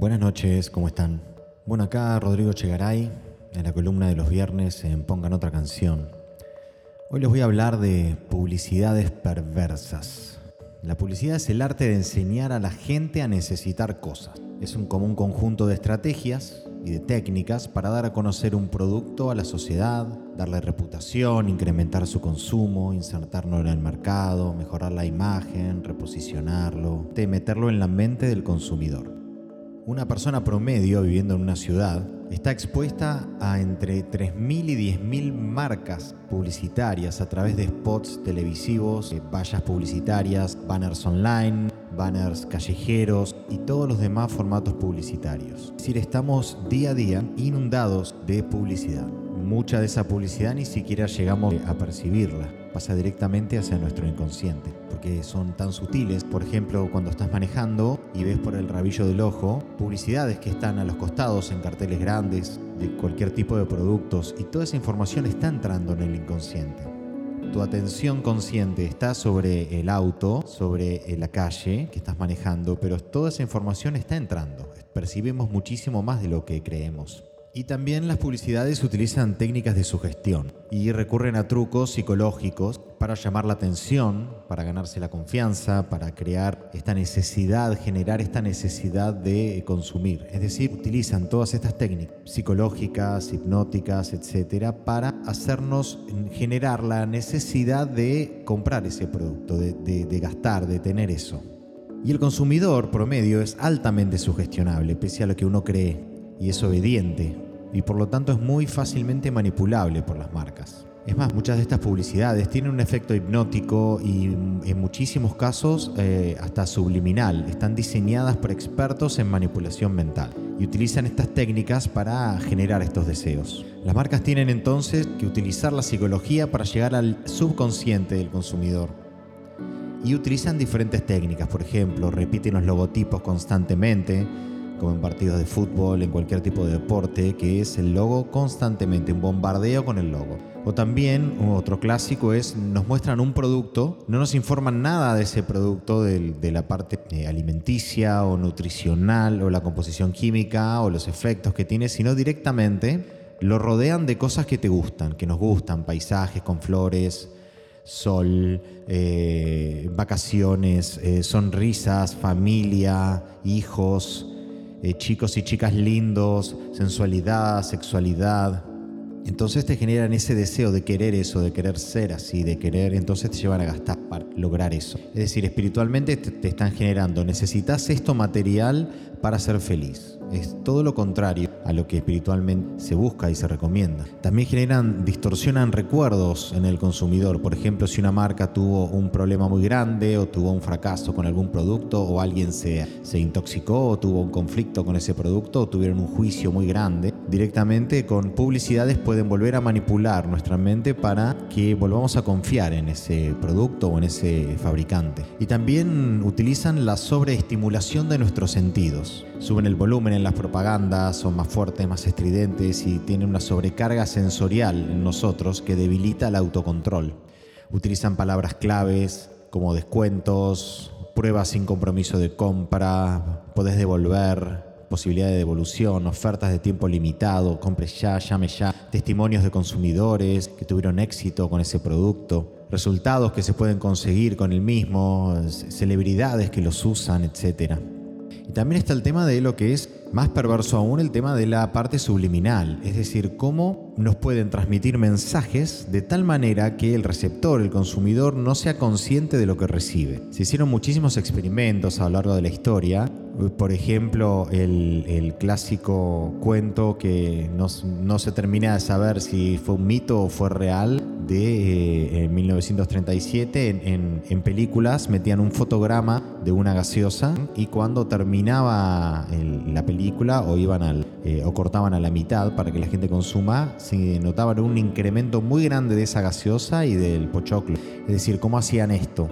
Buenas noches, ¿cómo están? Bueno, acá Rodrigo Chegaray, en la columna de los viernes en Pongan otra canción. Hoy les voy a hablar de publicidades perversas. La publicidad es el arte de enseñar a la gente a necesitar cosas. Es un común conjunto de estrategias y de técnicas para dar a conocer un producto a la sociedad, darle reputación, incrementar su consumo, insertarlo en el mercado, mejorar la imagen, reposicionarlo, meterlo en la mente del consumidor. Una persona promedio viviendo en una ciudad está expuesta a entre 3.000 y 10.000 marcas publicitarias a través de spots televisivos, eh, vallas publicitarias, banners online, banners callejeros y todos los demás formatos publicitarios. Es decir, estamos día a día inundados de publicidad. Mucha de esa publicidad ni siquiera llegamos a percibirla, pasa directamente hacia nuestro inconsciente, porque son tan sutiles. Por ejemplo, cuando estás manejando y ves por el rabillo del ojo publicidades que están a los costados en carteles grandes de cualquier tipo de productos y toda esa información está entrando en el inconsciente tu atención consciente está sobre el auto, sobre eh, la calle que estás manejando, pero toda esa información está entrando. Percibimos muchísimo más de lo que creemos. Y también las publicidades utilizan técnicas de sugestión y recurren a trucos psicológicos para llamar la atención, para ganarse la confianza, para crear esta necesidad, generar esta necesidad de consumir. Es decir, utilizan todas estas técnicas psicológicas, hipnóticas, etcétera, para hacernos generar la necesidad de comprar ese producto, de, de gastar, de tener eso. Y el consumidor promedio es altamente sugestionable, pese a lo que uno cree y es obediente y por lo tanto es muy fácilmente manipulable por las marcas. Es más, muchas de estas publicidades tienen un efecto hipnótico y en muchísimos casos eh, hasta subliminal. Están diseñadas por expertos en manipulación mental y utilizan estas técnicas para generar estos deseos. Las marcas tienen entonces que utilizar la psicología para llegar al subconsciente del consumidor. Y utilizan diferentes técnicas, por ejemplo, repiten los logotipos constantemente, como en partidos de fútbol, en cualquier tipo de deporte, que es el logo constantemente, un bombardeo con el logo. O también otro clásico es, nos muestran un producto, no nos informan nada de ese producto, de, la parte eh, alimenticia o nutricional o la composición química o los efectos que tiene, sino directamente lo rodean de cosas que te gustan, que nos gustan, paisajes con flores, sol, eh, vacaciones, eh, sonrisas, familia, hijos, eh, chicos y chicas lindos, sensualidad, sexualidad. Entonces te generan ese deseo de querer eso, de querer ser así, de querer, entonces te llevan a gastar para lograr eso. Es decir, espiritualmente te están generando, necesitas esto material para ser feliz. Es todo lo contrario a lo que espiritualmente se busca y se recomienda. También generan, distorsionan recuerdos en el consumidor. Por ejemplo, si una marca tuvo un problema muy grande o tuvo un fracaso con algún producto o alguien se, se intoxicó o tuvo un conflicto con ese producto o tuvieron un juicio muy grande, directamente con publicidades pueden volver a manipular nuestra mente para que volvamos a confiar en ese producto o en ese fabricante. Y también utilizan la sobreestimulación de nuestros sentidos. Suben el volumen en las propagandas, son más fuertes, más estridentes y tienen una sobrecarga sensorial en nosotros que debilita el autocontrol. Utilizan palabras claves como descuentos, pruebas sin compromiso de compra, podés devolver, posibilidad de devolución, ofertas de tiempo limitado, compre ya, llame ya, testimonios de consumidores que tuvieron éxito con ese producto, resultados que se pueden conseguir con el mismo, celebridades que los usan, etc. Y también está el tema de lo que es más perverso aún, el tema de la parte subliminal, es decir, cómo nos pueden transmitir mensajes de tal manera que el receptor, el consumidor, no sea consciente de lo que recibe. Se hicieron muchísimos experimentos a lo largo de la historia por ejemplo, el, clásico cuento que no, se termina de saber si fue un mito o fue real de 1937 eh, en, películas metían un fotograma de una gaseosa y cuando terminaba la película o iban al eh, o cortaban a la mitad para que la gente consuma se notaban un incremento muy grande de esa gaseosa y del pochoclo. Es decir cómo hacían esto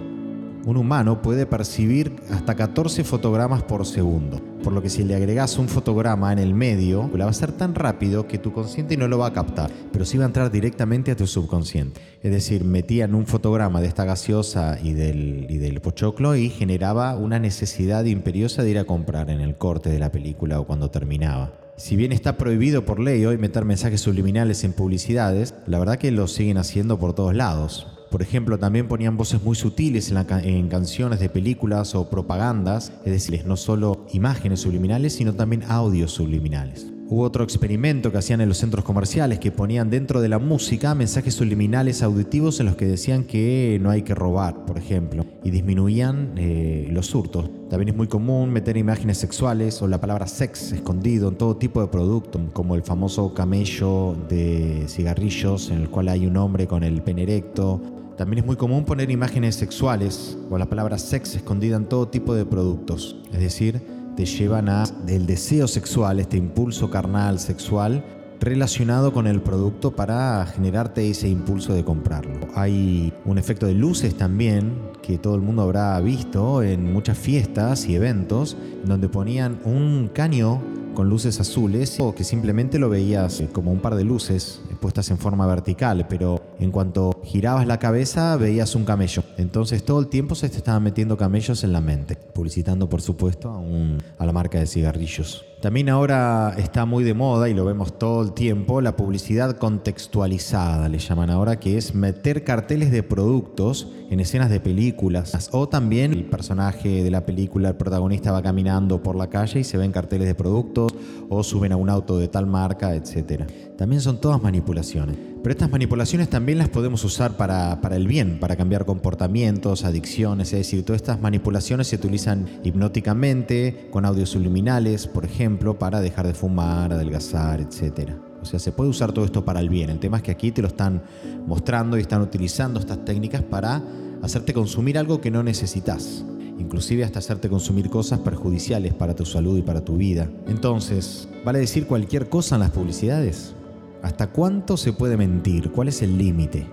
un humano puede percibir hasta 14 fotogramas por segundo. Por lo que si le agregas un fotograma en el medio, la va a ser tan rápido que tu consciente no lo va a captar, pero sí va a entrar directamente a tu subconsciente. Es decir, metían un fotograma de esta gaseosa y del, y del pochoclo y generaba una necesidad imperiosa de ir a comprar en el corte de la película o cuando terminaba. Si bien está prohibido por ley hoy meter mensajes subliminales en publicidades, la verdad que lo siguen haciendo por todos lados. Por ejemplo, también ponían voces muy sutiles en, canciones de películas o propagandas, es decir, no solo imágenes subliminales, sino también audios subliminales. Hubo otro experimento que hacían en los centros comerciales que ponían dentro de la música mensajes subliminales auditivos en los que decían que no hay que robar, por ejemplo, y disminuían eh, los hurtos. También es muy común meter imágenes sexuales o la palabra sex escondido en todo tipo de producto, como el famoso camello de cigarrillos en el cual hay un hombre con el pene erecto, también es muy común poner imágenes sexuales o la palabra sex escondida en todo tipo de productos. Es decir, te llevan a el deseo sexual, este impulso carnal sexual relacionado con el producto para generarte ese impulso de comprarlo. Hay un efecto de luces también que todo el mundo habrá visto en muchas fiestas y eventos donde ponían un caño con luces azules o que simplemente lo veías como un par de luces puestas en forma vertical, pero en cuanto girabas la cabeza veías un camello. Entonces todo el tiempo se te estaban metiendo camellos en la mente, publicitando por supuesto a, a la marca de cigarrillos. También ahora está muy de moda y lo vemos todo el tiempo, la publicidad contextualizada, le llaman ahora, que es meter carteles de productos en escenas de películas. O también el personaje de la película, el protagonista va caminando por la calle y se ven carteles de productos o suben a un auto de tal marca, etc. También son todas manipulaciones. Pero estas manipulaciones también las podemos usar para, para, el bien, para cambiar comportamientos, adicciones, es decir, todas estas manipulaciones se utilizan hipnóticamente, con audios subliminales, por ejemplo, para dejar de fumar, adelgazar, etc. O sea, se puede usar todo esto para el bien. El tema es que aquí te lo están mostrando y están utilizando estas técnicas para hacerte consumir algo que no necesitas inclusive hasta hacerte consumir cosas perjudiciales para tu salud y para tu vida. Entonces, ¿vale decir cualquier cosa en las publicidades? ¿Hasta cuánto se puede mentir? ¿Cuál es el límite?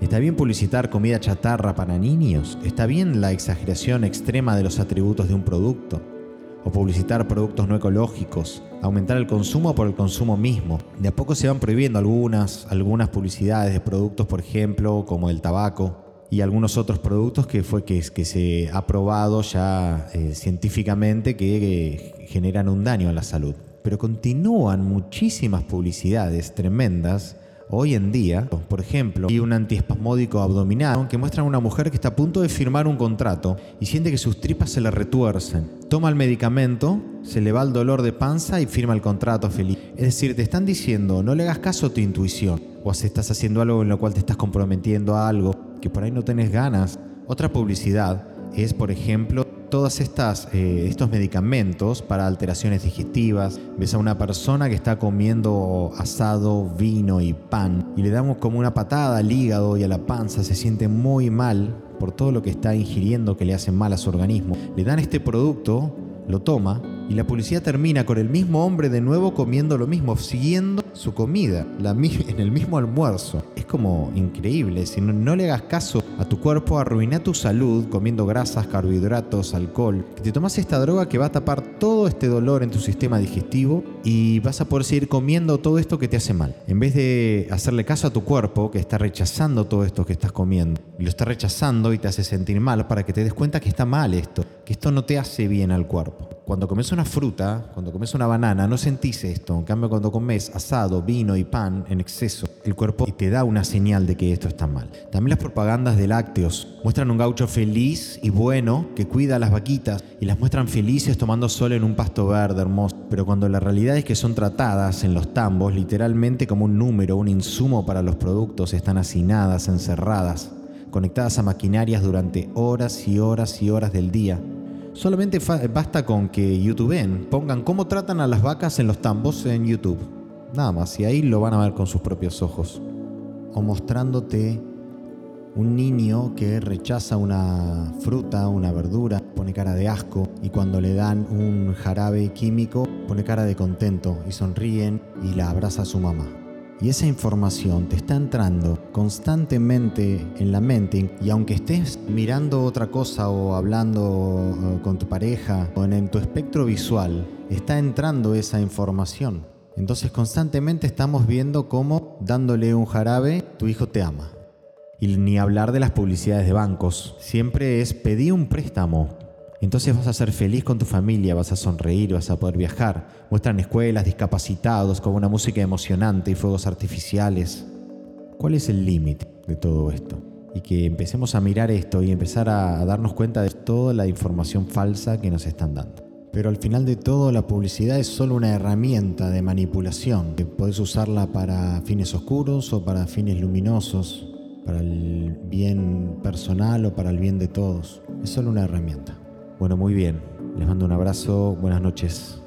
¿Está bien publicitar comida chatarra para niños? ¿Está bien la exageración extrema de los atributos de un producto? ¿O publicitar productos no ecológicos? ¿Aumentar el consumo por el consumo mismo? De a poco se van prohibiendo algunas, algunas publicidades de productos, por ejemplo, como el tabaco, y algunos otros productos que fue que, que se ha probado ya eh, científicamente que generan un daño a la salud pero continúan muchísimas publicidades tremendas hoy en día. Por ejemplo, hay un antiespasmódico abdominal que muestra a una mujer que está a punto de firmar un contrato y siente que sus tripas se le retuercen. Toma el medicamento, se le va el dolor de panza y firma el contrato feliz. Es decir, te están diciendo, no le hagas caso a tu intuición. O si estás haciendo algo en lo cual te estás comprometiendo a algo que por ahí no tenés ganas. Otra publicidad es, por ejemplo, todos eh, estos medicamentos para alteraciones digestivas. Ves a una persona que está comiendo asado, vino y pan y le damos como una patada al hígado y a la panza, se siente muy mal por todo lo que está ingiriendo que le hace mal a su organismo. Le dan este producto, lo toma y la policía termina con el mismo hombre de nuevo comiendo lo mismo, siguiendo su comida, en el mismo almuerzo. Es como increíble, si no, le hagas caso a tu cuerpo, arruina tu salud comiendo grasas, carbohidratos, alcohol. Te tomas esta droga que va a tapar todo este dolor en tu sistema digestivo y vas a poder seguir comiendo todo esto que te hace mal. En vez de hacerle caso a tu cuerpo que está rechazando todo esto que estás comiendo, lo está rechazando y te hace sentir mal para que te des cuenta que está mal esto, que esto no te hace bien al cuerpo. Cuando comes una fruta, cuando comes una banana, no sentís esto. En cambio, cuando comes asado, vino y pan en exceso, el cuerpo te da una señal de que esto está mal. También las propagandas de lácteos muestran un gaucho feliz y bueno que cuida a las vaquitas y las muestran felices tomando sol en un pasto verde hermoso. Pero cuando la realidad es que son tratadas en los tambos literalmente como un número, un insumo para los productos, están hacinadas, encerradas, conectadas a maquinarias durante horas y horas y horas del día Solamente basta con que YouTubeen, pongan cómo tratan a las vacas en los tambos en YouTube. Nada más, y ahí lo van a ver con sus propios ojos. O mostrándote un niño que rechaza una fruta, una verdura, pone cara de asco y cuando le dan un jarabe químico pone cara de contento y sonríen y la abraza a su mamá. Y esa información te está entrando constantemente en la mente y aunque estés mirando otra cosa o hablando eh, con tu pareja o en tu espectro visual, está entrando esa información. Entonces constantemente estamos viendo cómo dándole un jarabe tu hijo te ama. Y ni hablar de las publicidades de bancos. Siempre es pedir un préstamo, entonces vas a ser feliz con tu familia, vas a sonreír, vas a poder viajar. Muestran escuelas, discapacitados, con una música emocionante y fuegos artificiales. ¿Cuál es el límite de todo esto? Y que empecemos a mirar esto y empezar a, darnos cuenta de toda la información falsa que nos están dando. Pero al final de todo la publicidad es solo una herramienta de manipulación, que puedes usarla para fines oscuros o para fines luminosos, para el bien personal o para el bien de todos. Es solo una herramienta. Bueno, muy bien. Les mando un abrazo. Buenas noches.